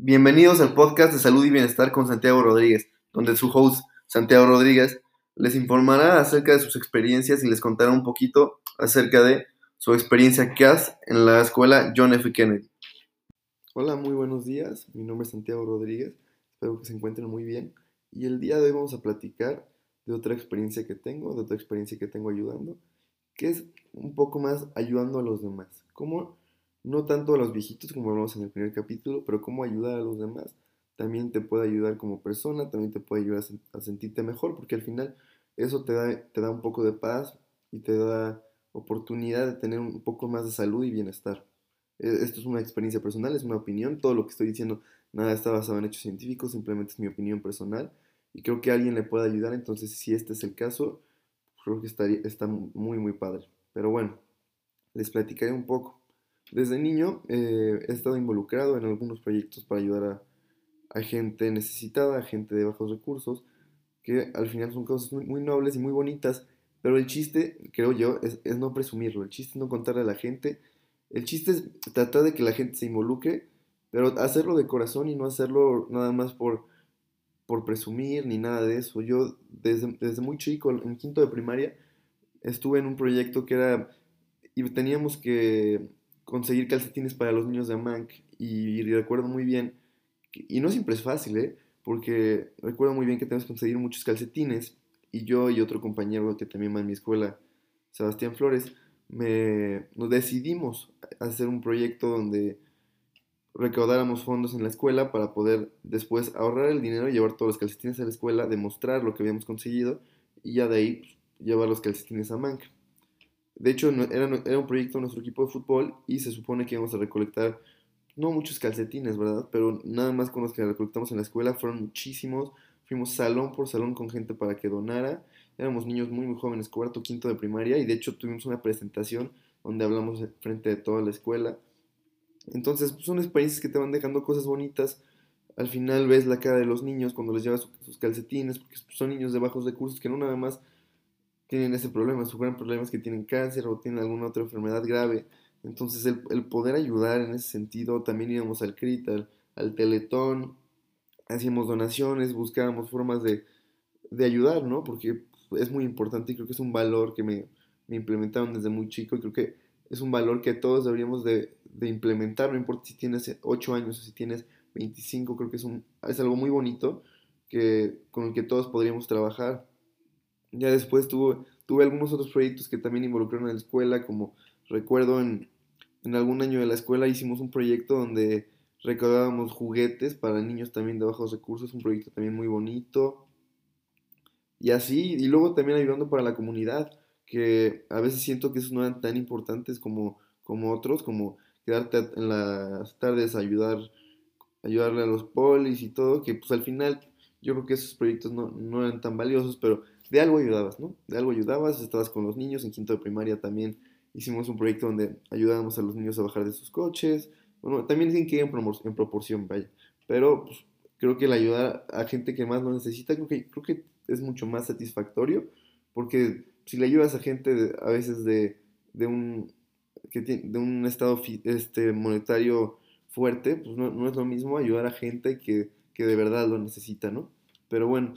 Bienvenidos al podcast de salud y bienestar con Santiago Rodríguez, donde su host, Santiago Rodríguez, les informará acerca de sus experiencias y les contará un poquito acerca de su experiencia CAS en la escuela John F. Kennedy. Hola, muy buenos días. Mi nombre es Santiago Rodríguez. Espero que se encuentren muy bien. Y el día de hoy vamos a platicar de otra experiencia que tengo, de otra experiencia que tengo ayudando, que es un poco más ayudando a los demás. Cómo no tanto a los viejitos como hablamos en el primer capítulo, pero cómo ayudar a los demás también te puede ayudar como persona, también te puede ayudar a, sentirte mejor, porque al final eso te da, te da un poco de paz y te da oportunidad de tener un poco más de salud y bienestar. E, esto es una experiencia personal, es una opinión, todo lo que estoy diciendo nada está basado en hechos científicos, simplemente es mi opinión personal y creo que alguien le puede ayudar, entonces si este es el caso, creo que estaría, está muy muy padre. Pero bueno, les platicaré un poco. Desde niño eh, he estado involucrado en algunos proyectos para ayudar a, gente necesitada, a gente de bajos recursos, que al final son cosas muy, nobles y muy bonitas, pero el chiste, creo yo, es, no presumirlo, el chiste es no contarle a la gente, el chiste es tratar de que la gente se involucre, pero hacerlo de corazón y no hacerlo nada más por, por presumir ni nada de eso. Yo desde, desde muy chico, en quinto de primaria, estuve en un proyecto que era, y teníamos que conseguir calcetines para los niños de Amank y, recuerdo muy bien, y no siempre es fácil, ¿eh? porque recuerdo muy bien que tenemos que conseguir muchos calcetines y yo y otro compañero que también va en mi escuela, Sebastián Flores, me, nos decidimos hacer un proyecto donde recaudáramos fondos en la escuela para poder después ahorrar el dinero, llevar todos los calcetines a la escuela, demostrar lo que habíamos conseguido y ya de ahí pues, llevar los calcetines a Mank. De hecho, era, era un proyecto de nuestro equipo de fútbol y se supone que íbamos a recolectar, no muchos calcetines, ¿verdad? Pero nada más con los que recolectamos en la escuela fueron muchísimos. Fuimos salón por salón con gente para que donara. Éramos niños muy, muy jóvenes, cuarto, quinto de primaria, y de hecho tuvimos una presentación donde hablamos frente de toda la escuela. Entonces, pues, son experiencias que te van dejando cosas bonitas. Al final ves la cara de los niños cuando les llevas sus calcetines, porque son niños de bajos recursos que no nada más tienen ese problema. Su gran problema es que tienen cáncer o tienen alguna otra enfermedad grave. Entonces el, poder ayudar en ese sentido, también íbamos al CRIT, al, Teletón, hacíamos donaciones, buscábamos formas de, ayudar, ¿no? Porque es muy importante y creo que es un valor que me, implementaron desde muy chico y creo que es un valor que todos deberíamos de, implementar, no importa si tienes 8 años o si tienes 25, creo que es, un, es algo muy bonito que, con el que todos podríamos trabajar. Ya después tuve, tuve algunos otros proyectos que también involucraron a la escuela, como recuerdo en, algún año de la escuela hicimos un proyecto donde recaudábamos juguetes para niños también de bajos recursos, un proyecto también muy bonito. Y así, y luego también ayudando para la comunidad, que a veces siento que esos no eran tan importantes como, como otros, como quedarte en las tardes a ayudar, ayudarle a los polis y todo, que pues al final yo creo que esos proyectos no, no eran tan valiosos, pero de algo ayudabas, ¿no? De algo ayudabas, estabas con los niños, en quinto de primaria también hicimos un proyecto donde ayudábamos a los niños a bajar de sus coches, bueno, también dicen que en, en proporción, vaya, pero pues, creo que el ayudar a gente que más lo necesita, creo que, es mucho más satisfactorio, porque si le ayudas a gente a veces de, de un que de un estado este, monetario fuerte, pues no, no, es lo mismo ayudar a gente que, que de verdad lo necesita, ¿no? Pero bueno,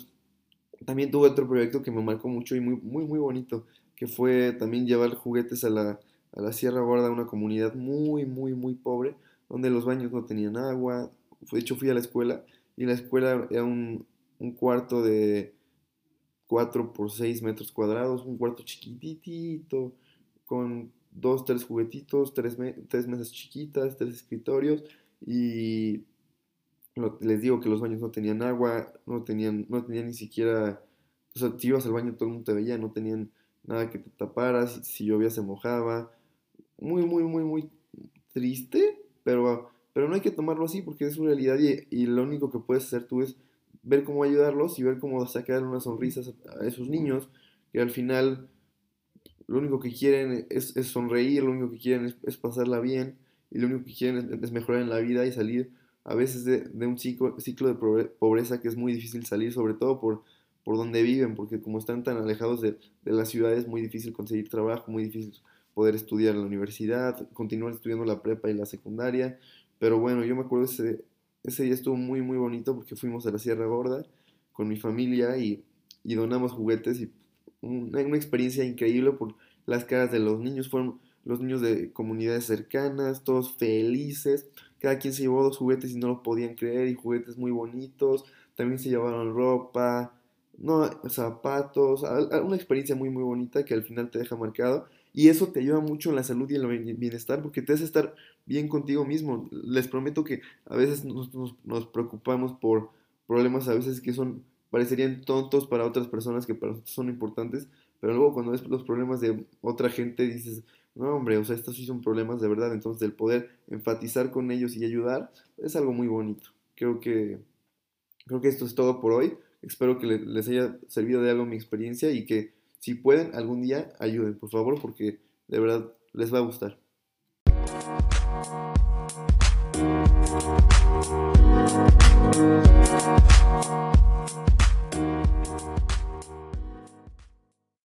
también tuve otro proyecto que me marcó mucho y muy, muy, muy bonito, que fue también llevar juguetes a la, a la Sierra Gorda, una comunidad muy, muy, muy pobre, donde los baños no tenían agua. De hecho, fui a la escuela y la escuela era un, un cuarto de 4 por 6 metros cuadrados, un cuarto chiquitito, con dos, tres juguetitos, tres, tres mesas chiquitas, tres escritorios y les digo que los baños no tenían agua, no tenían, no tenían ni siquiera, o sea, si ibas al baño todo el mundo te veía, no tenían nada que te taparas, si, llovía se mojaba, muy, muy, muy, muy triste, pero, pero no hay que tomarlo así porque es su realidad y, lo único que puedes hacer tú es ver cómo ayudarlos y ver cómo sacar unas sonrisas a, esos niños que al final lo único que quieren es, sonreír, lo único que quieren es, pasarla bien y lo único que quieren es mejorar en la vida y salir a veces de, un ciclo, ciclo, de pobreza que es muy difícil salir, sobre todo por, por donde viven, porque como están tan alejados de, de la ciudad es muy difícil conseguir trabajo, muy difícil poder estudiar en la universidad, continuar estudiando la prepa y la secundaria. Pero bueno, yo me acuerdo ese, ese día estuvo muy, muy bonito porque fuimos a la Sierra Gorda con mi familia y, y donamos juguetes y una, una, experiencia increíble por las caras de los niños. Fueron los niños de comunidades cercanas, todos felices. Cada quien se llevó dos juguetes y no lo podían creer y juguetes muy bonitos. También se llevaron ropa, no, zapatos, una experiencia muy muy bonita que al final te deja marcado y eso te ayuda mucho en la salud y en el bienestar porque te hace estar bien contigo mismo. Les prometo que a veces nos, nos, preocupamos por problemas a veces que son parecerían tontos para otras personas que para nosotros son importantes, pero luego cuando ves los problemas de otra gente dices, no, hombre, o sea, estos sí son problemas de verdad. Entonces, el poder enfatizar con ellos y ayudar es algo muy bonito. Creo que, creo que esto es todo por hoy. Espero que les haya servido de algo mi experiencia y que si pueden algún día ayuden, por favor, porque de verdad les va a gustar.